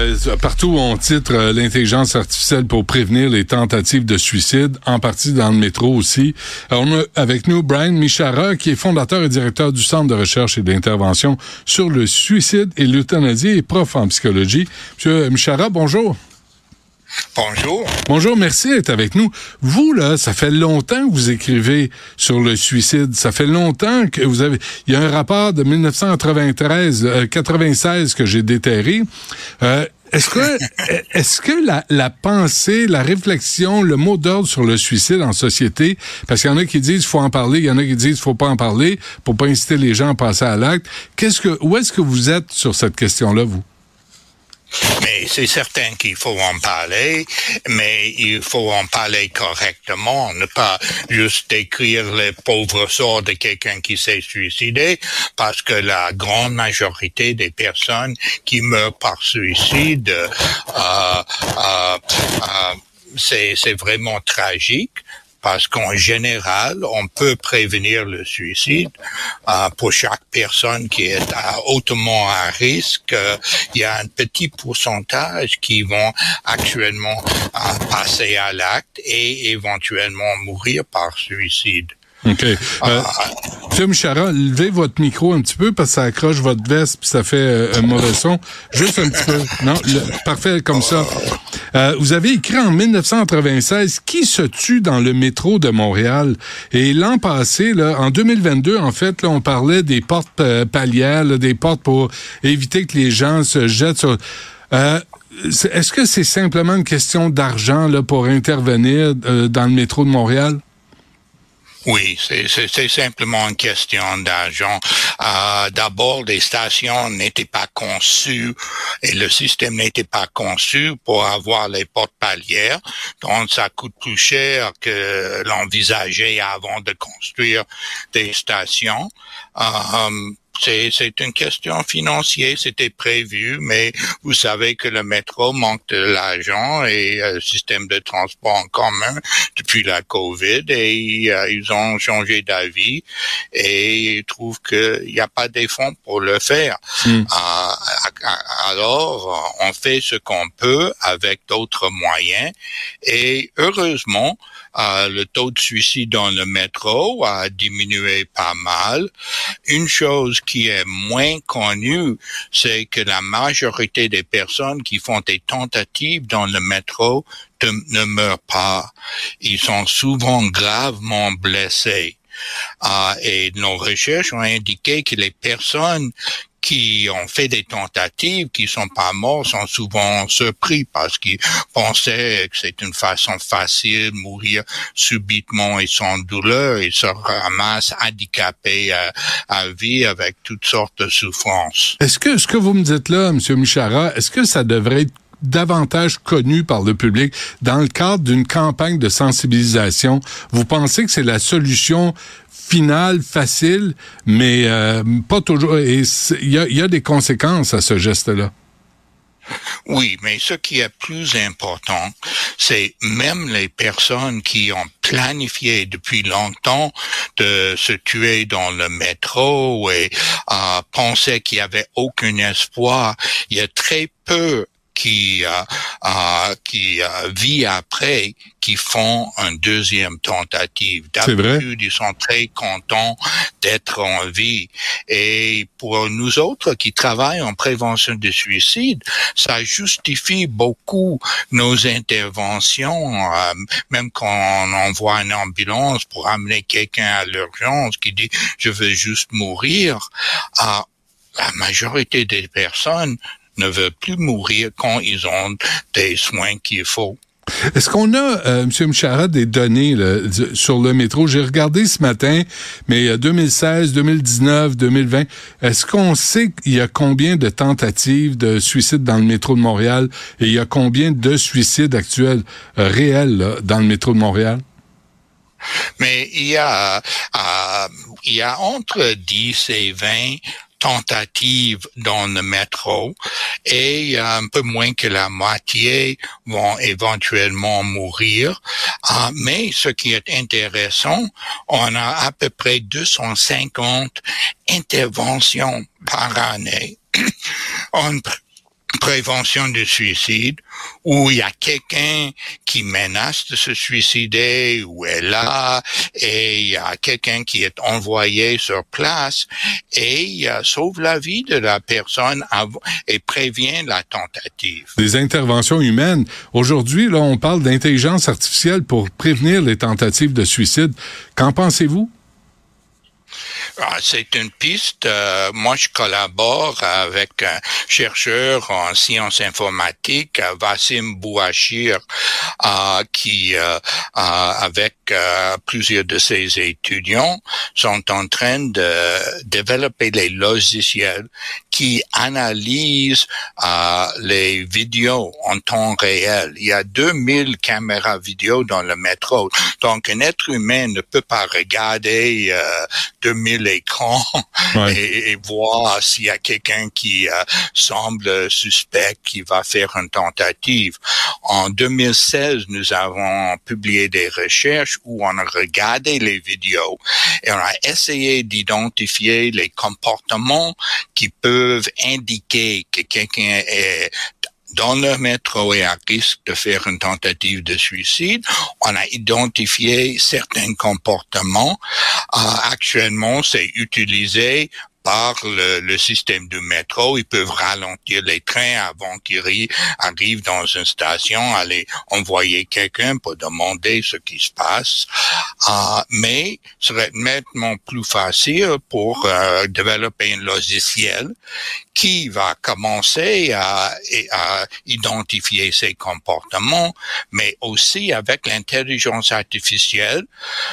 Euh, partout où on titre euh, l'intelligence artificielle pour prévenir les tentatives de suicide, en partie dans le métro aussi. Alors, on a avec nous Brian Michara, qui est fondateur et directeur du Centre de recherche et d'intervention sur le suicide et l'euthanasie et prof en psychologie. Monsieur Michara, bonjour. Bonjour. Bonjour, merci d'être avec nous. Vous, là, ça fait longtemps que vous écrivez sur le suicide. Ça fait longtemps que vous avez... Il y a un rapport de 1993, euh, 96 que j'ai déterré. Euh, est-ce que, est-ce que la, la, pensée, la réflexion, le mot d'ordre sur le suicide en société, parce qu'il y en a qui disent faut en parler, il y en a qui disent faut pas en parler pour pas inciter les gens à passer à l'acte. Qu'est-ce que, où est-ce que vous êtes sur cette question-là, vous? Mais c'est certain qu'il faut en parler, mais il faut en parler correctement, ne pas juste décrire les pauvres sorts de quelqu'un qui s'est suicidé, parce que la grande majorité des personnes qui meurent par suicide, euh, euh, euh, c'est vraiment tragique parce qu'en général, on peut prévenir le suicide euh, pour chaque personne qui est à, hautement à risque. Euh, il y a un petit pourcentage qui vont actuellement euh, passer à l'acte et éventuellement mourir par suicide. OK. Euh, Monsieur Michara, levez votre micro un petit peu parce que ça accroche votre veste puis ça fait euh, un mauvais son. Juste un petit peu. Non, parfait comme ça. Euh, vous avez écrit en 1996 qui se tue dans le métro de Montréal. Et l'an passé, là, en 2022, en fait, là, on parlait des portes euh, palières, là, des portes pour éviter que les gens se jettent sur. Euh, Est-ce que c'est simplement une question d'argent là pour intervenir euh, dans le métro de Montréal? Oui, c'est simplement une question d'argent. Euh, D'abord, les stations n'étaient pas conçues et le système n'était pas conçu pour avoir les portes palières. Donc, ça coûte plus cher que l'envisageait avant de construire des stations. Euh, c'est une question financière, c'était prévu, mais vous savez que le métro manque de l'argent et le euh, système de transport en commun depuis la COVID et euh, ils ont changé d'avis et ils trouvent qu'il n'y a pas des fonds pour le faire. Mm. Euh, alors, on fait ce qu'on peut avec d'autres moyens et heureusement, le taux de suicide dans le métro a diminué pas mal. Une chose qui est moins connue, c'est que la majorité des personnes qui font des tentatives dans le métro ne meurent pas. Ils sont souvent gravement blessés. Uh, et nos recherches ont indiqué que les personnes qui ont fait des tentatives, qui sont pas morts, sont souvent surpris parce qu'ils pensaient que c'est une façon facile de mourir subitement et sans douleur et se ramassent handicapés à, vie avec toutes sortes de souffrances. Est-ce que ce que vous me dites là, Monsieur Michara, est-ce que ça devrait être davantage connu par le public dans le cadre d'une campagne de sensibilisation? Vous pensez que c'est la solution finale, facile, mais euh, pas toujours. Il y a, y a des conséquences à ce geste-là. Oui, mais ce qui est plus important, c'est même les personnes qui ont planifié depuis longtemps de se tuer dans le métro et euh, pensaient qu'il y avait aucun espoir. Il y a très peu qui euh, qui vit après qui font une deuxième tentative. D'habitude, ils sont très contents d'être en vie. Et pour nous autres qui travaillent en prévention de suicide, ça justifie beaucoup nos interventions, euh, même quand on envoie une ambulance pour amener quelqu'un à l'urgence qui dit je veux juste mourir. Euh, la majorité des personnes ne veulent plus mourir quand ils ont des soins qu'il faut. Est-ce qu'on a, euh, M. Mchara, des données sur le métro? J'ai regardé ce matin, mais 2016, 2019, 2020, est-ce qu'on sait il y a combien de tentatives de suicide dans le métro de Montréal et il y a combien de suicides actuels euh, réels dans le métro de Montréal? Mais il y a, euh, il y a entre 10 et 20 tentatives dans le métro et un peu moins que la moitié vont éventuellement mourir. Ah, mais ce qui est intéressant, on a à peu près 250 interventions par année. prévention du suicide, où il y a quelqu'un qui menace de se suicider, ou est là, et il y a quelqu'un qui est envoyé sur place, et il sauve la vie de la personne et prévient la tentative. Des interventions humaines. Aujourd'hui, là, on parle d'intelligence artificielle pour prévenir les tentatives de suicide. Qu'en pensez-vous? Ah, c'est une piste. Euh, moi, je collabore avec un chercheur en sciences informatiques, Vassim Bouachir, euh, qui, euh, avec plusieurs de ses étudiants, sont en train de développer des logiciels qui analysent les vidéos en temps réel. Il y a 2000 caméras vidéo dans le métro. Donc, un être humain ne peut pas regarder 2000 l'écran et, voir s'il y a quelqu'un qui euh, semble suspect qui va faire une tentative. En 2016, nous avons publié des recherches où on a regardé les vidéos et on a essayé d'identifier les comportements qui peuvent indiquer que quelqu'un est dans le métro et à risque de faire une tentative de suicide. On a identifié certains comportements. Euh, actuellement, c'est utilisé par le, système du métro, ils peuvent ralentir les trains avant qu'ils arrivent dans une station, aller envoyer quelqu'un pour demander ce qui se passe. Uh, mais ce serait nettement plus facile pour euh, développer un logiciel qui va commencer à, à identifier ces comportements, mais aussi avec l'intelligence artificielle,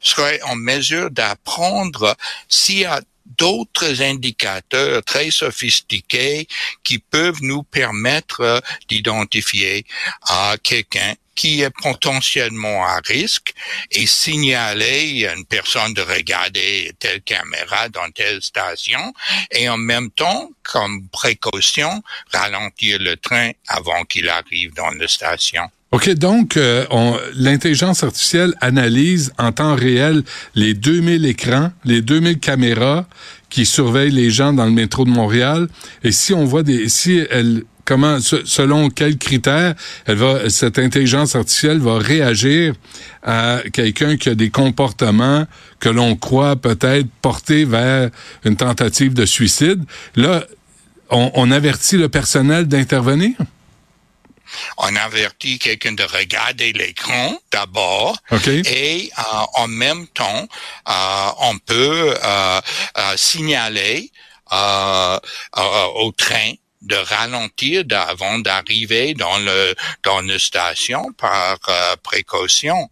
serait en mesure d'apprendre s'il y a d'autres indicateurs très sophistiqués qui peuvent nous permettre euh, d'identifier à quelqu'un qui est potentiellement à risque et signaler à une personne de regarder telle caméra dans telle station et en même temps, comme précaution, ralentir le train avant qu'il arrive dans la station. OK, donc euh, l'intelligence artificielle analyse en temps réel les 2000 écrans, les 2000 caméras qui surveillent les gens dans le métro de Montréal. Et si on voit des, si elle, comment, selon quels critères, elle va, cette intelligence artificielle va réagir à quelqu'un qui a des comportements que l'on croit peut-être porter vers une tentative de suicide. Là, on, on avertit le personnel d'intervenir? On avertit quelqu'un de regarder l'écran d'abord et euh, en même temps, euh, on peut euh, signaler au train de ralentir avant d'arriver dans le dans une station par précaution.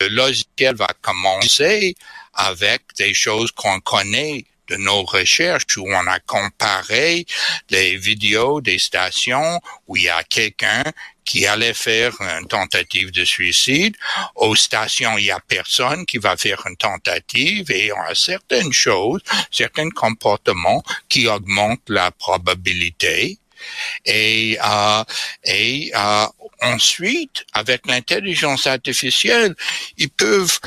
le logiciel va commencer avec des choses qu'on connaît de nos recherches où on a comparé les vidéos des stations où il y a quelqu'un qui allait faire une tentative de suicide. Aux stations, il y a personne qui va faire une tentative et on a certaines choses, certains comportements qui augmentent la probabilité. Et, euh, et euh, ensuite, avec l'intelligence artificielle, ils peuvent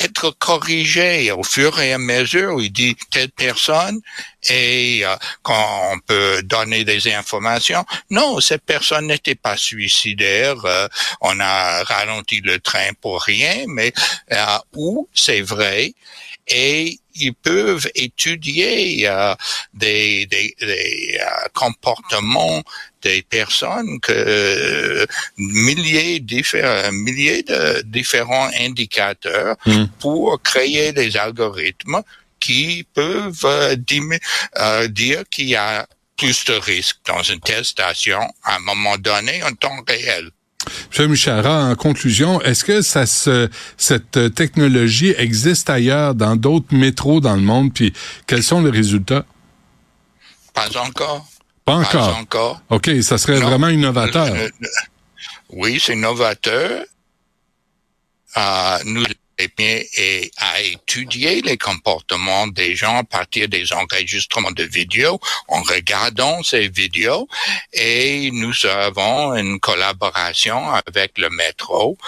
être corrigé au fur et à mesure il dit telle personne et euh, qu'on peut donner des informations. Non, cette personne n'était pas suicidaire. Euh, on a ralenti le train pour rien, mais euh, où c'est vrai et ils peuvent étudier euh, des, des, des euh, comportements des personnes que euh, milliers, différents, milliers de différents indicateurs Hmm. pour créer des algorithmes qui peuvent euh, euh, dire qu'il y a plus de risques dans une telle station à un moment donné en temps réel. M. Michara, en conclusion, est-ce que ça se, cette technologie existe ailleurs dans d'autres métros dans le monde, puis quels sont les résultats? Pas encore. Pas Pas encore. encore. OK, ça serait Non. vraiment innovateur. Euh, Oui, c'est novateur. Euh, nous eh et à étudier les comportements des gens à partir des enregistrements de vidéos en regardant ces vidéos. Et nous avons une collaboration avec le métro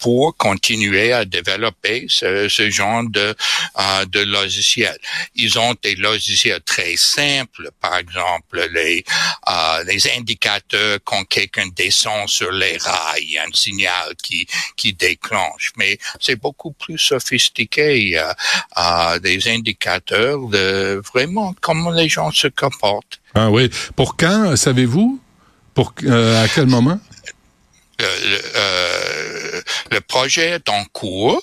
pour continuer à développer ce, ce genre de, euh, de logiciels. Ils ont des logiciels très simples, par exemple les, euh, les indicateurs quand quelqu'un descend sur les rails, un signal qui, qui déclenche. Mais c'est beaucoup plus sophistiqué, euh, euh, des indicateurs de vraiment comment les gens se comportent. Ah oui. Pour quand, savez-vous? Pour euh, à quel moment? Le, le, euh, le projet est en cours.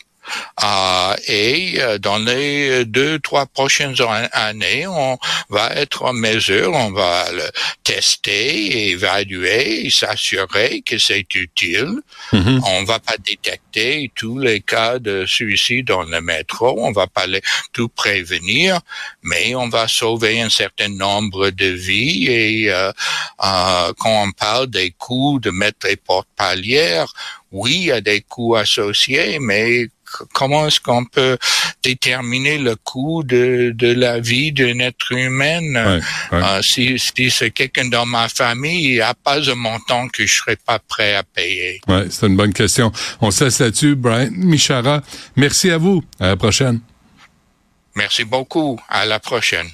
Et euh, dans les deux, trois prochaines an- années, on va être en mesure, on va le tester, évaluer, s'assurer que c'est utile. Mhm. On va pas détecter tous les cas de suicide dans le métro, on va pas les, tout prévenir, mais on va sauver un certain nombre de vies et euh, euh, quand on parle des coûts de mettre les portes palières, oui, il y a des coûts associés, mais comment est-ce qu'on peut déterminer le coût de, de la vie d'un être humain? Ouais, ouais. Euh, si si c'est quelqu'un dans ma famille, il n'y a pas un montant que je serais pas prêt à payer. Ouais, c'est une bonne question. On se laisse là-dessus. Brian Michara, merci à vous. À la prochaine. Merci beaucoup. À la prochaine.